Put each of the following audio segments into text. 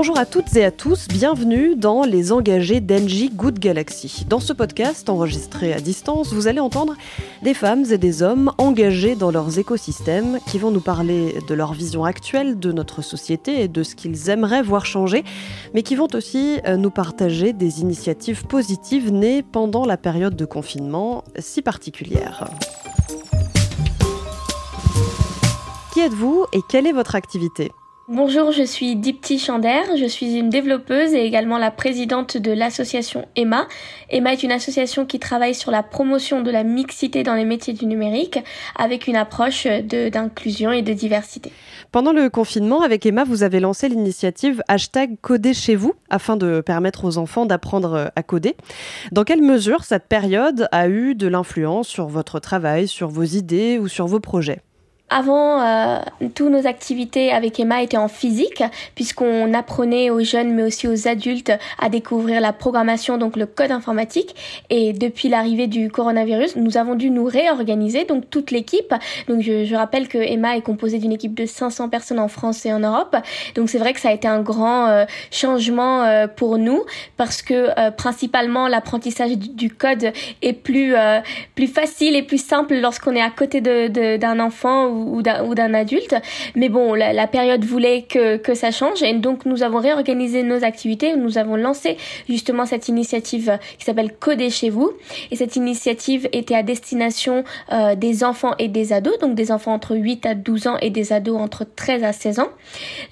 Bonjour à toutes et à tous, bienvenue dans Les engagés d'Engie Good Galaxy. Dans ce podcast enregistré à distance, vous allez entendre des femmes et des hommes engagés dans leurs écosystèmes qui vont nous parler de leur vision actuelle de notre société et de ce qu'ils aimeraient voir changer, mais qui vont aussi euh, nous partager des initiatives positives nées pendant la période de confinement si particulière. Qui êtes-vous et quelle est votre activité? Bonjour, je suis Dipti Chander, je suis une développeuse et également la présidente de l'association EMA. EMA est une association qui travaille sur la promotion de la mixité dans les métiers du numérique avec une approche d'inclusion et de diversité. Pendant le confinement, avec Emma, vous avez lancé l'initiative hashtag coder chez vous afin de permettre aux enfants d'apprendre à coder. Dans quelle mesure cette période a eu de l'influence sur votre travail, sur vos idées ou sur vos projets? Avant, euh, toutes nos activités avec Emma étaient en physique, puisqu'on apprenait aux jeunes, mais aussi aux adultes, à découvrir la programmation, donc le code informatique. Et depuis l'arrivée du coronavirus, nous avons dû nous réorganiser, donc toute l'équipe. Donc je, je, rappelle que Emma est composée d'une équipe de 500 personnes en France et en Europe. Donc c'est vrai que ça a été un grand euh, changement euh, pour nous, parce que euh, principalement l'apprentissage du, code est plus plus facile et plus simple lorsqu'on est à côté d'un de, d'un enfant ou, d'un adulte. Mais bon, la, période voulait que, que ça change et donc nous avons réorganisé nos activités. Nous avons lancé justement cette initiative qui s'appelle Coder chez vous. Et cette initiative était à destination euh, des enfants et des ados, donc des enfants entre 8 à 12 ans et des ados entre 13 à 16 ans.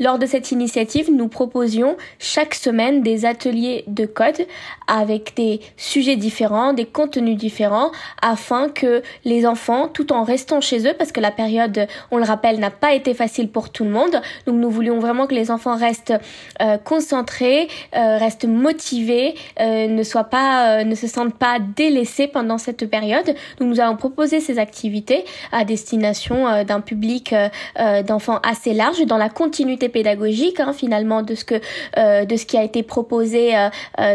Lors de cette initiative, nous proposions chaque semaine des ateliers de code avec des sujets différents, des contenus différents, afin que les enfants, tout en restant chez eux, parce que la période on le rappelle, n'a pas été facile pour tout le monde. Donc nous voulions vraiment que les enfants restent euh, concentrés, euh, restent motivés, euh, ne soient pas, ne se sentent pas délaissés pendant cette période. Donc nous avons proposé ces activités à destination d'un public d'enfants assez large, dans la continuité pédagogique hein, finalement de ce que de ce qui a été proposé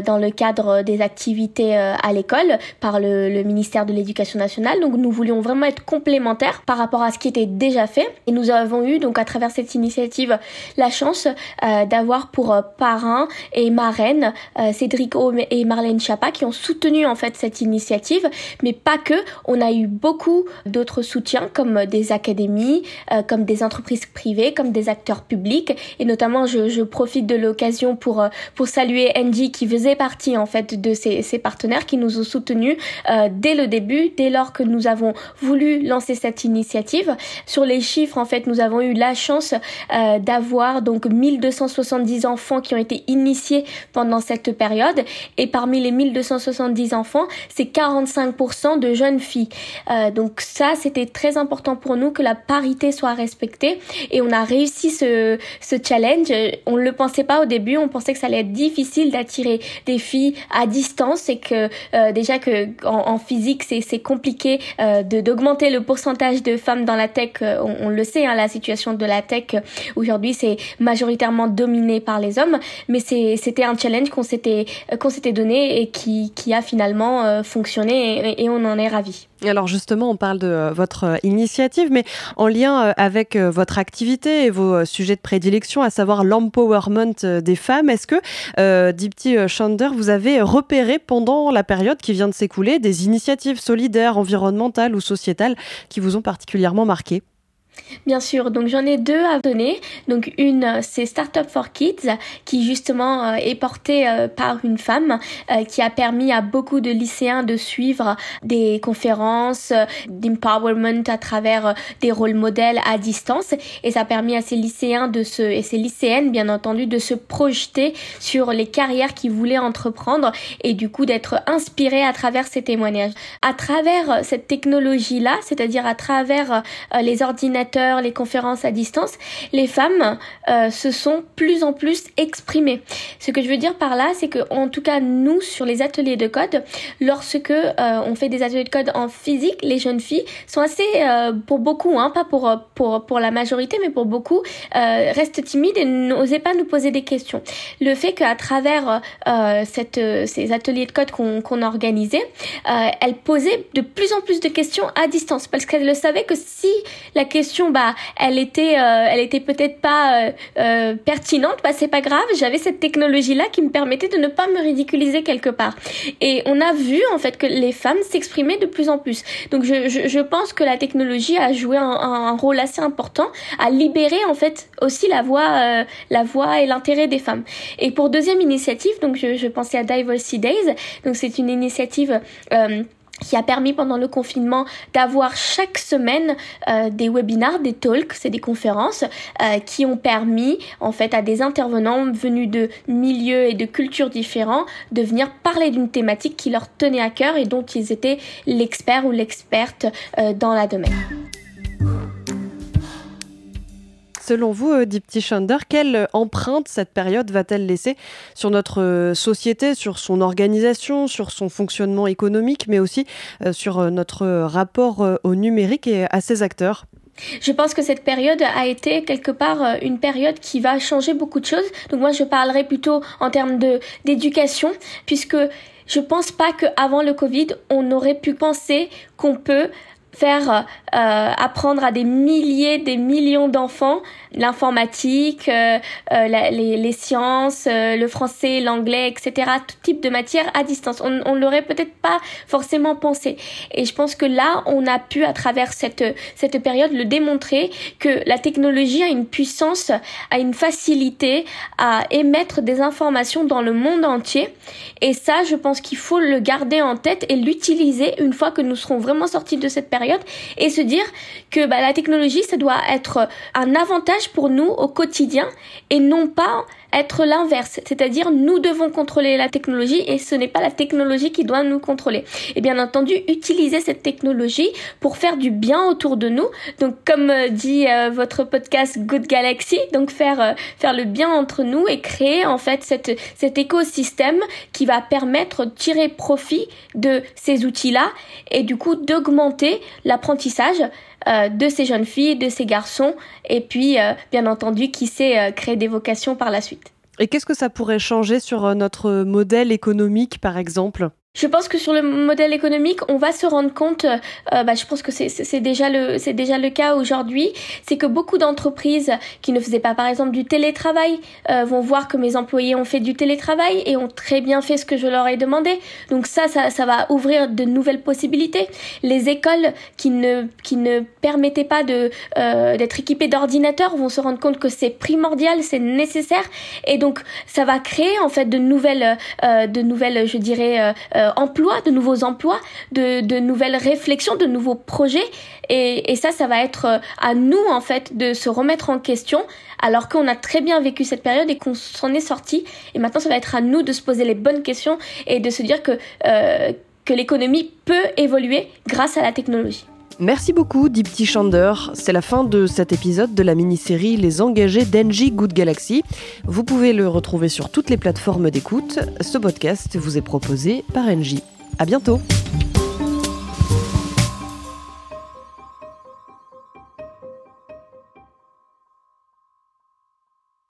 dans le cadre des activités à l'école par le, le ministère de l'Éducation nationale. Donc nous voulions vraiment être complémentaires par rapport à ce qui était déjà fait. Et nous avons eu donc à travers cette initiative la chance euh, d'avoir pour euh, parrain et marraine euh, Cédric Aume et Marlène Chapa qui ont soutenu en fait cette initiative, mais pas que. On a eu beaucoup d'autres soutiens comme des académies, comme des entreprises privées, comme des acteurs publics et notamment je, je profite de l'occasion pour pour saluer Andy qui faisait partie en fait de ces, ces partenaires qui nous ont soutenus dès le début, dès lors que nous avons voulu lancer cette initiative. Sur les chiffres, en fait, nous avons eu la chance euh, d'avoir donc 1270 enfants qui ont été initiés pendant cette période. Et parmi les 1270 enfants, c'est 45% de jeunes filles. Euh, donc ça, c'était très important pour nous que la parité soit respectée. Et on a réussi ce, ce challenge. On ne le pensait pas au début. On pensait que ça allait être difficile d'attirer des filles à distance et que euh, déjà que en, physique, c'est compliqué de d'augmenter le pourcentage de femmes dans la tech on, le sait, hein, la situation de la tech aujourd'hui, c'est majoritairement dominé par les hommes, mais c'était un challenge qu'on s'était qu'on s'était donné et qui, a finalement euh, fonctionné et, on en est ravis. Alors justement, on parle de euh, votre euh, initiative, mais en lien avec votre activité et vos sujets de prédilection, à savoir l'empowerment des femmes, est-ce que, euh, Dipti Chander, vous avez repéré pendant la période qui vient de s'écouler des initiatives solidaires, environnementales ou sociétales qui vous ont particulièrement marqué? Bien sûr, donc j'en ai deux à donner. Donc une, c'est Startup for Kids, qui justement euh, est portée euh, par une femme, euh, qui a permis à beaucoup de lycéens de suivre des conférences d'empowerment à travers des rôles modèles à distance. Et ça a permis à ces lycéens de se, et ces lycéennes bien entendu, de se projeter sur les carrières qu'ils voulaient entreprendre et du coup d'être inspirés à travers ces témoignages. À travers cette technologie-là, c'est-à-dire à travers les ordinateurs les conférences à distance, les femmes euh, se sont plus en plus exprimées. Ce que je veux dire par là, c'est que en tout cas nous sur les ateliers de code, lorsque euh, on fait des ateliers de code en physique, les jeunes filles sont assez, euh, pour beaucoup, hein, pas pour pour pour la majorité, mais pour beaucoup, restent timides et n'osaient pas nous poser des questions. Le fait qu'à travers cette ces ateliers de code qu'on qu'on organisait, elles posaient de plus en plus de questions à distance parce qu'elles le savaient que si la question bah, elle était, euh, elle était peut-être pas euh, euh, pertinente, bah c'est pas grave. J'avais cette technologie là qui me permettait de ne pas me ridiculiser quelque part. Et on a vu en fait que les femmes s'exprimaient de plus en plus. Donc je, je, pense que la technologie a joué un, un, rôle assez important à libérer en fait aussi la voix, la voix et l'intérêt des femmes. Et pour deuxième initiative, donc je, je pensais à Diversity Days. Donc c'est une initiative qui a permis pendant le confinement d'avoir chaque semaine euh, des webinars, des talks, c'est des conférences euh, qui ont permis en fait à des intervenants venus de milieux et de cultures différents de venir parler d'une thématique qui leur tenait à cœur et dont ils étaient l'expert ou l'experte euh, dans la domaine. Selon vous, euh, Dipti Shander, quelle empreinte cette période va-t-elle laisser sur notre euh, société, sur son organisation, sur son fonctionnement économique, mais aussi euh, sur notre rapport au numérique et à ses acteurs? Je pense que cette période a été quelque part une période qui va changer beaucoup de choses. Donc moi, je parlerai plutôt en termes d'éducation, puisque je pense pas qu'avant le Covid, on aurait pu penser qu'on peut faire euh, apprendre à des milliers, des millions d'enfants l'informatique, euh, euh, les, les, sciences, le français, l'anglais, etc. Tout type de matière à distance. On, on l'aurait peut-être pas forcément pensé. Et je pense que là, on a pu à travers cette cette période le démontrer que la technologie a une puissance, a une facilité à émettre des informations dans le monde entier. Et ça, je pense qu'il faut le garder en tête et l'utiliser une fois que nous serons vraiment sortis de cette période et se dire que bah, la technologie, ça doit être un avantage pour nous au quotidien et non pas être l'inverse. C'est-à-dire, nous devons contrôler la technologie et ce n'est pas la technologie qui doit nous contrôler. Et bien entendu, utiliser cette technologie pour faire du bien autour de nous. Donc, comme euh, dit euh, votre podcast Good Galaxy, donc faire, euh, faire le bien entre nous et créer en fait cette, cet écosystème qui va permettre de tirer profit de ces outils-là et du coup d'augmenter l'apprentissage euh, de ces jeunes filles, de ces garçons, et puis euh, bien entendu qui sait euh, créer des vocations par la suite. Et qu'est-ce que ça pourrait changer sur notre modèle économique, par exemple? Je pense que sur le modèle économique, on va se rendre compte, euh, bah, je pense que c'est déjà le c'est déjà le cas aujourd'hui, c'est que beaucoup d'entreprises qui ne faisaient pas par exemple du télétravail euh, vont voir que mes employés ont fait du télétravail et ont très bien fait ce que je leur ai demandé. Donc ça, ça, ça va ouvrir de nouvelles possibilités. Les écoles qui ne qui ne permettaient pas de euh, d'être équipées d'ordinateurs vont se rendre compte que c'est primordial, c'est nécessaire et donc ça va créer en fait de nouvelles euh, de nouvelles, je dirais euh, emplois, de nouveaux emplois, de, de, nouvelles réflexions, de nouveaux projets. Et, et, ça, ça va être euh, à nous, en fait, de se remettre en question, alors qu'on a très bien vécu cette période et qu'on s'en est sorti. Et maintenant, ça va être à nous de se poser les bonnes questions et de se dire que, euh, que l'économie peut évoluer grâce à la technologie. Merci beaucoup, Dipti Chander. C'est la fin de cet épisode de la mini-série Les engagés d'Engie Good Galaxy. Vous pouvez le retrouver sur toutes les plateformes d'écoute. Ce podcast vous est proposé par Engie. À bientôt!